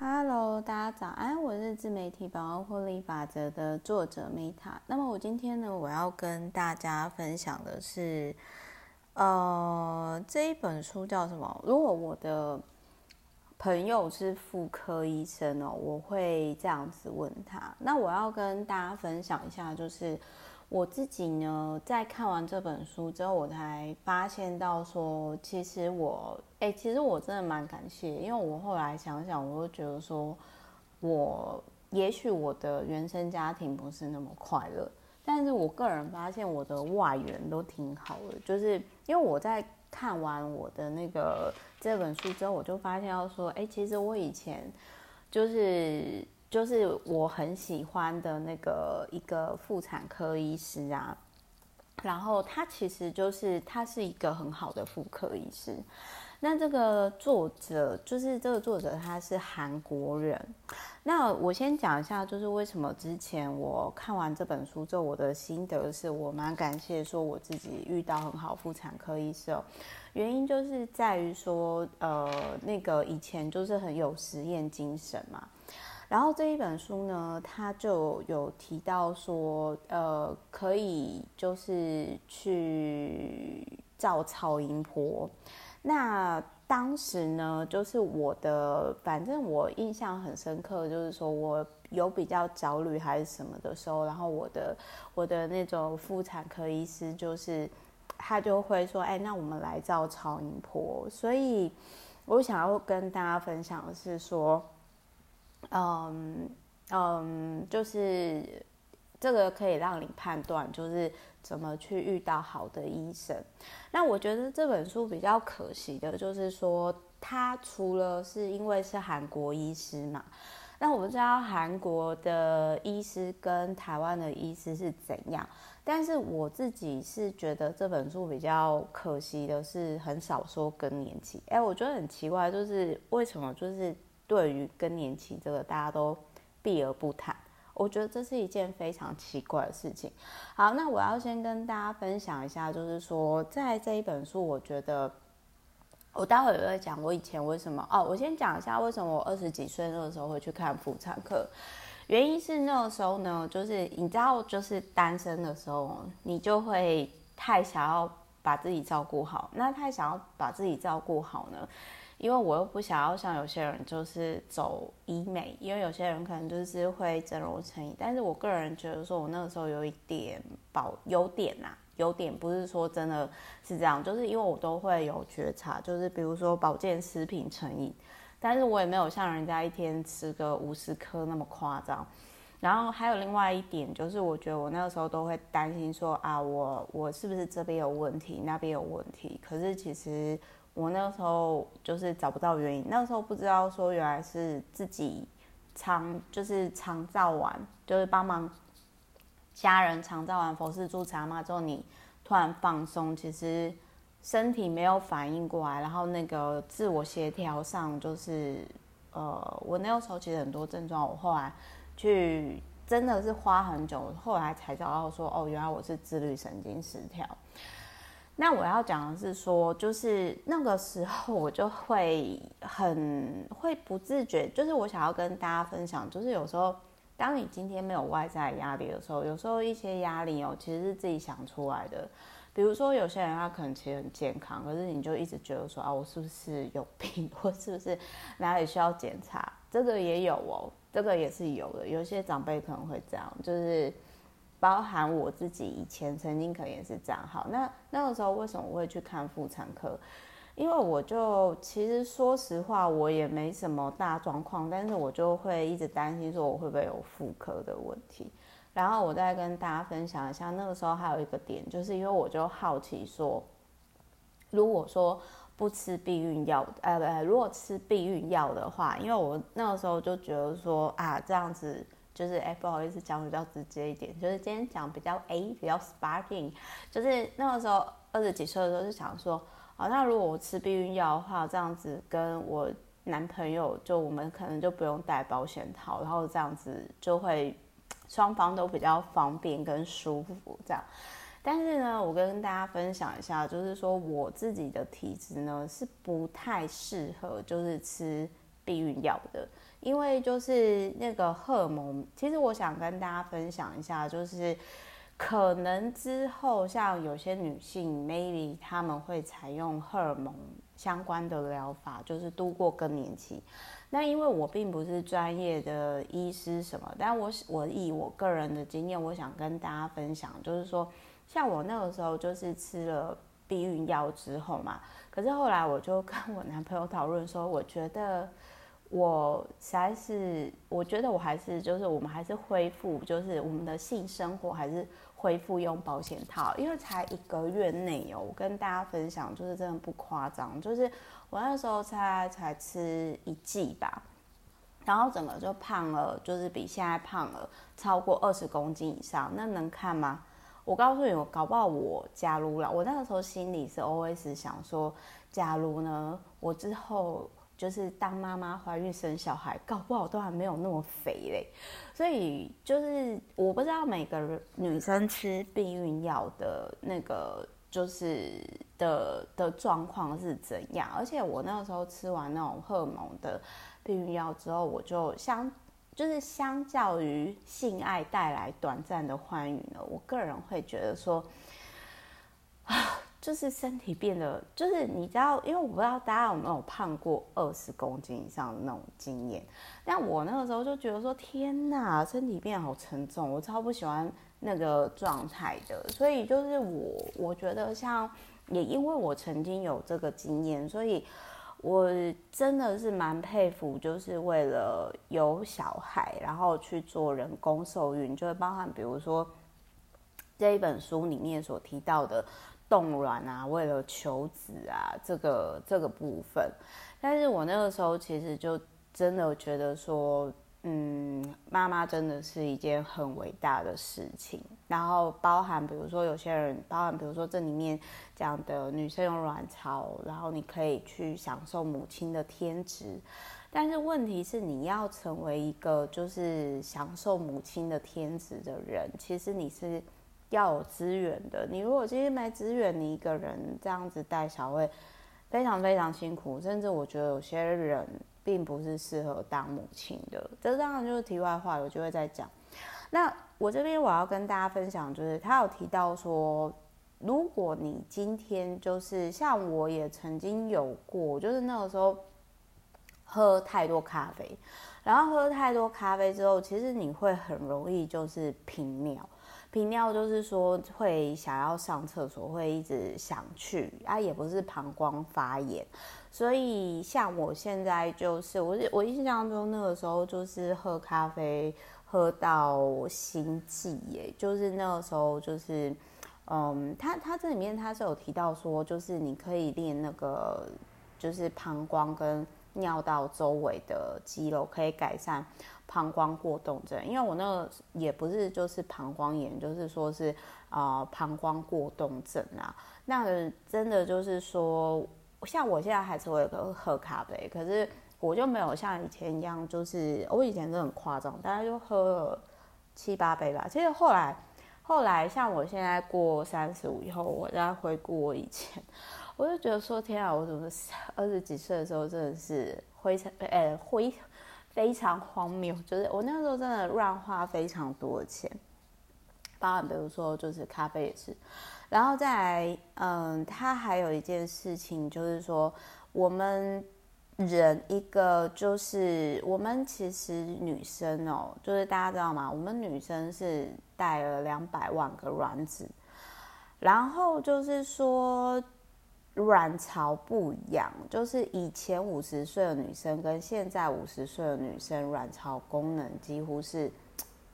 Hello，大家早安，我是自媒体百万获利法则的作者 Meta。那么我今天呢，我要跟大家分享的是，呃，这一本书叫什么？如果我的朋友是妇科医生哦，我会这样子问他。那我要跟大家分享一下，就是。我自己呢，在看完这本书之后，我才发现到说，其实我，哎，其实我真的蛮感谢，因为我后来想想，我就觉得说，我也许我的原生家庭不是那么快乐，但是我个人发现我的外援都挺好的，就是因为我在看完我的那个这本书之后，我就发现到说，哎，其实我以前就是。就是我很喜欢的那个一个妇产科医师啊，然后他其实就是他是一个很好的妇科医师。那这个作者就是这个作者他是韩国人。那我先讲一下，就是为什么之前我看完这本书之后，我的心得是我蛮感谢说我自己遇到很好妇产科医生。原因就是在于说，呃，那个以前就是很有实验精神嘛。然后这一本书呢，他就有提到说，呃，可以就是去照超音波。那当时呢，就是我的，反正我印象很深刻，就是说我有比较焦虑还是什么的时候，然后我的我的那种妇产科医师就是他就会说，哎，那我们来照超音波。所以我想要跟大家分享的是说。嗯嗯，就是这个可以让你判断，就是怎么去遇到好的医生。那我觉得这本书比较可惜的，就是说他除了是因为是韩国医师嘛，那我不知道韩国的医师跟台湾的医师是怎样，但是我自己是觉得这本书比较可惜的是很少说更年期。哎，我觉得很奇怪，就是为什么就是。对于更年期这个，大家都避而不谈。我觉得这是一件非常奇怪的事情。好，那我要先跟大家分享一下，就是说，在这一本书，我觉得我待会儿也会讲我以前为什么哦。我先讲一下为什么我二十几岁那个时候会去看妇产科。原因是那个时候呢，就是你知道，就是单身的时候，你就会太想要把自己照顾好。那太想要把自己照顾好呢？因为我又不想要像有些人就是走医美，因为有些人可能就是会整容成瘾。但是我个人觉得说，我那个时候有一点保有点呐、啊，有点不是说真的是这样，就是因为我都会有觉察，就是比如说保健食品成瘾，但是我也没有像人家一天吃个五十颗那么夸张。然后还有另外一点，就是我觉得我那个时候都会担心说啊，我我是不是这边有问题，那边有问题？可是其实。我那个时候就是找不到原因，那个时候不知道说原来是自己常就是常照完，就是帮忙家人常照完佛事助产嘛之后，你突然放松，其实身体没有反应过来，然后那个自我协调上就是呃，我那个时候其实很多症状，我后来去真的是花很久，后来才找到说哦，原来我是自律神经失调。那我要讲的是说，就是那个时候我就会很会不自觉，就是我想要跟大家分享，就是有时候当你今天没有外在压力的时候，有时候一些压力哦，其实是自己想出来的。比如说有些人他可能其实很健康，可是你就一直觉得说啊，我是不是有病，或是不是哪里需要检查？这个也有哦，这个也是有的。有些长辈可能会这样，就是。包含我自己以前曾经可能也是这样。好，那那个时候为什么我会去看妇产科？因为我就其实说实话，我也没什么大状况，但是我就会一直担心说我会不会有妇科的问题。然后我再跟大家分享一下，那个时候还有一个点，就是因为我就好奇说，如果说不吃避孕药，呃，不，如果吃避孕药的话，因为我那个时候就觉得说啊，这样子。就是哎，不好意思，讲比较直接一点，就是今天讲比较 A，比较 sparking，就是那个时候二十几岁的时候就想说，啊，那如果我吃避孕药的话，这样子跟我男朋友就我们可能就不用戴保险套，然后这样子就会双方都比较方便跟舒服这样。但是呢，我跟大家分享一下，就是说我自己的体质呢是不太适合就是吃。避孕药的，因为就是那个荷尔蒙，其实我想跟大家分享一下，就是可能之后像有些女性，maybe 她们会采用荷尔蒙相关的疗法，就是度过更年期。那因为我并不是专业的医师什么，但我我以我个人的经验，我想跟大家分享，就是说，像我那个时候就是吃了避孕药之后嘛，可是后来我就跟我男朋友讨论说，我觉得我实在是，我觉得我还是就是我们还是恢复，就是我们的性生活还是恢复用保险套，因为才一个月内哦，我跟大家分享，就是真的不夸张，就是。我那时候才才吃一剂吧，然后整个就胖了，就是比现在胖了超过二十公斤以上，那能看吗？我告诉你，我搞不好我假如了，我那个时候心里是 always 想说，假如呢，我之后就是当妈妈怀孕生小孩，搞不好都还没有那么肥嘞。所以就是我不知道每个女生吃避孕药的那个。就是的的状况是怎样？而且我那个时候吃完那种荷尔蒙的避孕药之后，我就相就是相较于性爱带来短暂的欢愉呢，我个人会觉得说，啊，就是身体变得，就是你知道，因为我不知道大家有没有胖过二十公斤以上的那种经验，但我那个时候就觉得说，天哪，身体变得好沉重，我超不喜欢。那个状态的，所以就是我，我觉得像也因为我曾经有这个经验，所以我真的是蛮佩服，就是为了有小孩，然后去做人工受孕，就会包含比如说这一本书里面所提到的冻卵啊，为了求子啊，这个这个部分。但是我那个时候其实就真的觉得说。嗯，妈妈真的是一件很伟大的事情。然后包含，比如说有些人，包含比如说这里面讲的女生有卵巢，然后你可以去享受母亲的天职。但是问题是，你要成为一个就是享受母亲的天职的人，其实你是要有资源的。你如果今天没资源，你一个人这样子带小孩，非常非常辛苦。甚至我觉得有些人。并不是适合当母亲的，这当然就是题外话，我就会再讲。那我这边我要跟大家分享，就是他有提到说，如果你今天就是像我也曾经有过，就是那个时候喝太多咖啡，然后喝太多咖啡之后，其实你会很容易就是频尿。频尿就是说会想要上厕所，会一直想去啊，也不是膀胱发炎，所以像我现在就是我我印象中那个时候就是喝咖啡喝到心悸耶，就是那个时候就是嗯，他他这里面他是有提到说，就是你可以练那个就是膀胱跟尿道周围的肌肉，可以改善。膀胱过动症，因为我那个也不是就是膀胱炎，就是说是啊、呃、膀胱过动症啊。那真的就是说，像我现在还是会喝咖啡，可是我就没有像以前一样，就是我以前真的很夸张，大概就喝了七八杯吧。其实后来后来像我现在过三十五以后，我再回顾我以前，我就觉得说天啊，我怎么二十几岁的时候真的是灰尘呃灰。非常荒谬，就是我那时候真的乱花非常多的钱，包含比如说就是咖啡也是，然后再来，嗯，他还有一件事情就是说，我们人一个就是我们其实女生哦，就是大家知道吗？我们女生是带了两百万个卵子，然后就是说。卵巢不一样，就是以前五十岁的女生跟现在五十岁的女生卵巢功能几乎是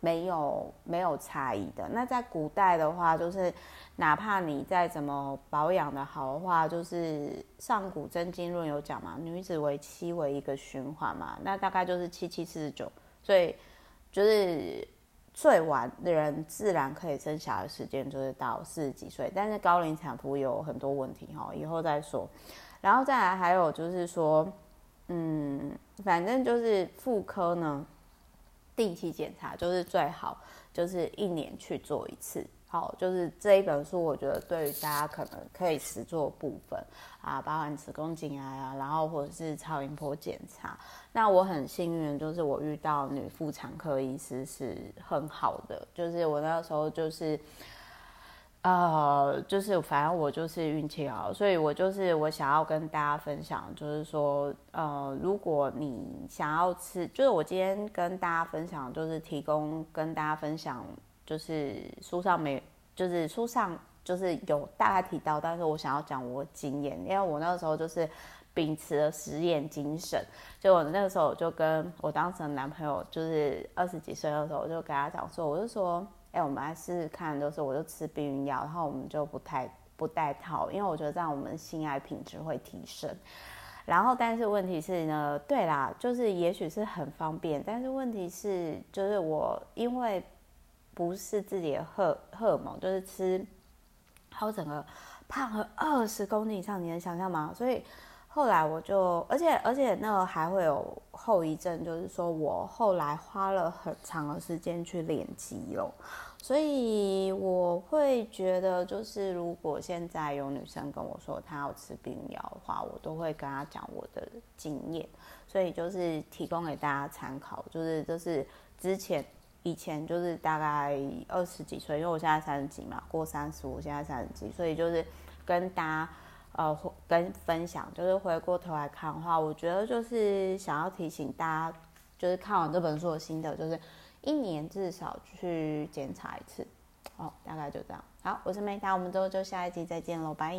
没有没有差异的。那在古代的话，就是哪怕你再怎么保养的好的话，就是上古真经论有讲嘛，女子为七为一个循环嘛，那大概就是七七四十九，所以就是。最晚的人自然可以生小孩时间就是到四十几岁，但是高龄产妇有很多问题哈，以后再说。然后再来还有就是说，嗯，反正就是妇科呢，定期检查就是最好，就是一年去做一次。好，就是这一本书，我觉得对于大家可能可以实做部分啊，包含子宫颈癌啊，然后或者是超音波检查。那我很幸运，就是我遇到女妇产科医师是很好的，就是我那时候就是。呃，就是反正我就是运气好，所以我就是我想要跟大家分享，就是说，呃，如果你想要吃，就是我今天跟大家分享，就是提供跟大家分享，就是书上没，就是书上就是有大概提到，但是我想要讲我经验，因为我那个时候就是秉持了实验精神，就我那个时候就跟我当时的男朋友，就是二十几岁的时候，我就跟他讲说，我就说。哎、我们来试试看，就是我就吃避孕药，然后我们就不太不戴套，因为我觉得这样我们性爱品质会提升。然后，但是问题是呢，对啦，就是也许是很方便，但是问题是，就是我因为不是自己的荷荷尔蒙，就是吃，还有整个胖了二十公斤以上，你能想象吗？所以。后来我就，而且而且那个还会有后遗症，就是说我后来花了很长的时间去练肌肉，所以我会觉得，就是如果现在有女生跟我说她要吃避孕药的话，我都会跟她讲我的经验，所以就是提供给大家参考，就是就是之前以前就是大概二十几岁，因为我现在三十几嘛，过三十五，现在三十几，所以就是跟大家。呃，跟分享就是回过头来看的话，我觉得就是想要提醒大家，就是看完这本书的心得，就是一年至少去检查一次，哦，大概就这样。好，我是梅达我们之后就下一集再见喽，拜。